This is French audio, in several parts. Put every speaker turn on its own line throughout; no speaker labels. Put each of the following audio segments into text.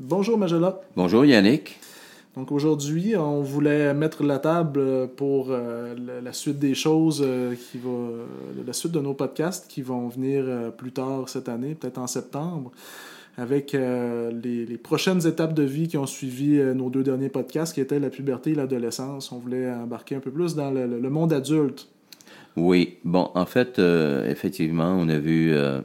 Bonjour Magella.
Bonjour Yannick.
Donc aujourd'hui, on voulait mettre la table pour euh, la, la suite des choses euh, qui va euh, la suite de nos podcasts qui vont venir euh, plus tard cette année, peut-être en septembre, avec euh, les, les prochaines étapes de vie qui ont suivi euh, nos deux derniers podcasts, qui étaient la puberté et l'adolescence. On voulait embarquer un peu plus dans le, le monde adulte.
Oui, bon, en fait, euh, effectivement, on a vu, euh,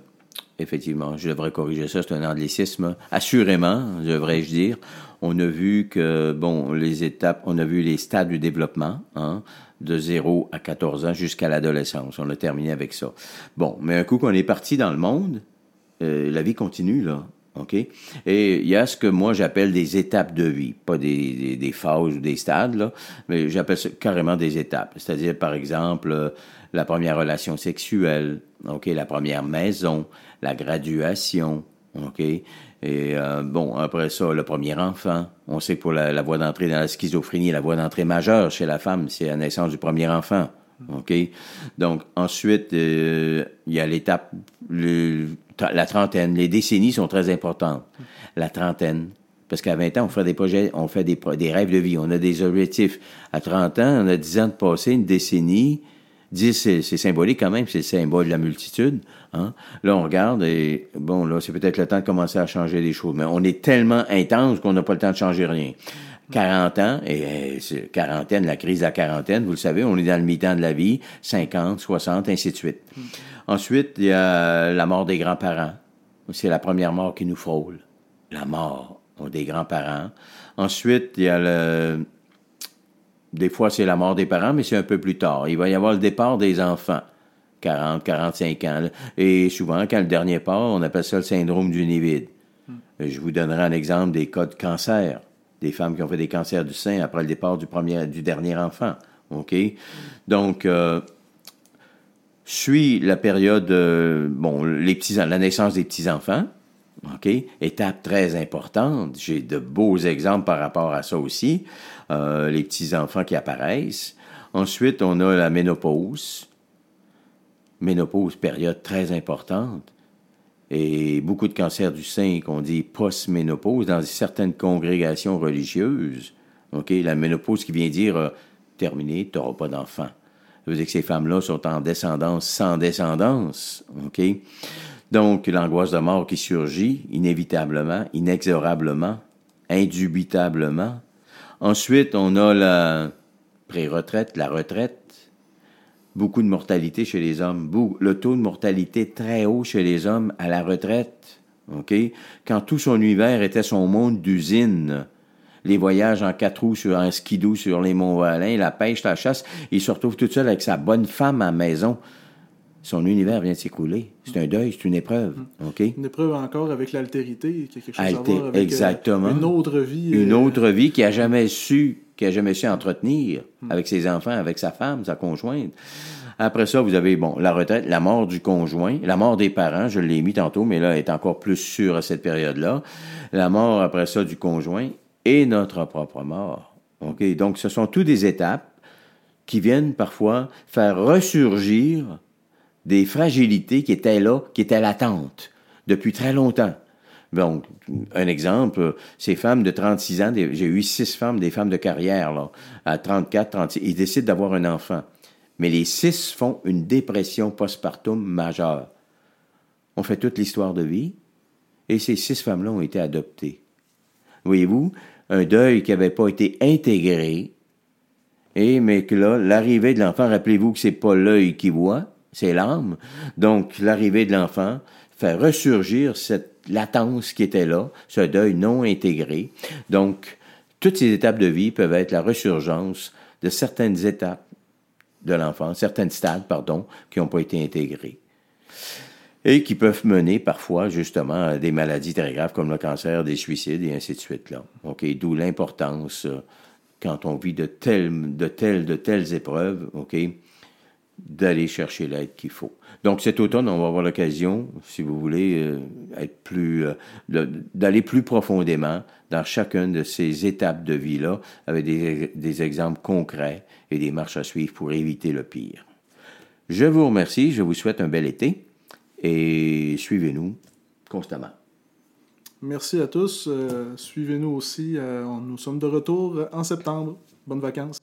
effectivement, je devrais corriger ça, c'est un anglicisme, assurément, devrais-je dire, on a vu que, bon, les étapes, on a vu les stades du développement, hein, de 0 à 14 ans jusqu'à l'adolescence. On a terminé avec ça. Bon, mais un coup qu'on est parti dans le monde, euh, la vie continue, là. OK? Et il y a ce que moi j'appelle des étapes de vie, pas des, des, phases ou des stades, là, mais j'appelle ça carrément des étapes. C'est-à-dire, par exemple, euh, la première relation sexuelle, OK, la première maison, la graduation, OK, et euh, bon, après ça, le premier enfant. On sait que pour la, la voie d'entrée dans la schizophrénie, la voie d'entrée majeure chez la femme, c'est la naissance du premier enfant. OK? Donc, ensuite, euh, il y a l'étape, la trentaine. Les décennies sont très importantes. La trentaine. Parce qu'à 20 ans, on fait des projets, on fait des, des rêves de vie, on a des objectifs. À 30 ans, on a 10 ans de passé, une décennie. 10, c'est symbolique quand même, c'est le symbole de la multitude. Hein? Là, on regarde et, bon, là, c'est peut-être le temps de commencer à changer des choses. Mais on est tellement intense qu'on n'a pas le temps de changer rien. 40 ans, et c'est quarantaine, la crise de la quarantaine, vous le savez, on est dans le mi-temps de la vie, 50, 60, ainsi de suite. Ensuite, il y a la mort des grands-parents. C'est la première mort qui nous frôle. La mort des grands-parents. Ensuite, il y a le... Des fois, c'est la mort des parents, mais c'est un peu plus tard. Il va y avoir le départ des enfants. 40, 45 ans. là. Et souvent, quand le dernier part, on appelle ça le syndrome du nid vide. Je vous donnerai un exemple des cas de cancer. Des femmes qui ont fait des cancers du sein après le départ du, premier, du dernier enfant. OK? Donc, euh, suit la période, euh, la naissance des petits-enfants. Étape très importante. J'ai de beaux exemples par rapport à ça aussi. Euh, les petits-enfants qui apparaissent. Ensuite, on a la ménopause. Ménopause, période très importante. Et beaucoup de cancers du sein qu'on dit post-ménopause dans certaines congrégations religieuses. OK? La ménopause qui vient dire euh, terminé, tu n'auras pas d'enfant. Ça veut dire que ces femmes-là sont en descendance sans descendance. OK? Donc, l'angoisse de mort qui surgit inévitablement, inexorablement, indubitablement. Ensuite, on a la pré-retraite, la retraite. Beaucoup de mortalité chez les hommes. Le taux de mortalité très haut chez les hommes à la retraite. OK? Quand tout son univers était son monde d'usine. Les voyages en quatre roues sur un skidoo sur les monts Valin, la pêche, la chasse, il se retrouve tout seul avec sa bonne femme à la maison. Son univers vient de s'écrouler. C'est un deuil, c'est une épreuve. OK?
Une épreuve encore avec l'altérité, quelque chose
Alté-
à voir avec euh,
exactement.
une autre vie.
Une
euh,
autre vie qui a jamais su, qui a jamais su entretenir avec ses enfants, avec sa femme, sa conjointe. Après ça, vous avez, bon, la retraite, la mort du conjoint, la mort des parents, je l'ai mis tantôt, mais là, elle est encore plus sûre à cette période-là. La mort, après ça, du conjoint et notre propre mort. OK? Donc, ce sont toutes des étapes qui viennent parfois faire ressurgir des fragilités qui étaient là, qui étaient latentes depuis très longtemps. Donc, un exemple, ces femmes de 36 ans, j'ai eu six femmes, des femmes de carrière, là, à 34, 36, ils décident d'avoir un enfant. Mais les six font une dépression postpartum majeure. On fait toute l'histoire de vie, et ces six femmes-là ont été adoptées. Voyez-vous, un deuil qui n'avait pas été intégré, et mais que là, l'arrivée de l'enfant, rappelez-vous que c'est pas l'œil qui voit, c'est l'âme. Donc, l'arrivée de l'enfant fait ressurgir cette latence qui était là, ce deuil non intégré. Donc, toutes ces étapes de vie peuvent être la ressurgence de certaines étapes de l'enfant, certains stades, pardon, qui n'ont pas été intégrés. Et qui peuvent mener parfois, justement, à des maladies très graves comme le cancer, des suicides et ainsi de suite, là. OK? D'où l'importance, euh, quand on vit de telles, de telles, de telles épreuves, OK? D'aller chercher l'aide qu'il faut. Donc, cet automne, on va avoir l'occasion, si vous voulez, euh, euh, d'aller plus profondément dans chacune de ces étapes de vie-là, avec des, des exemples concrets et des marches à suivre pour éviter le pire. Je vous remercie, je vous souhaite un bel été et suivez-nous constamment.
Merci à tous. Suivez-nous aussi. nous sommes de retour en septembre. Bonnes vacances.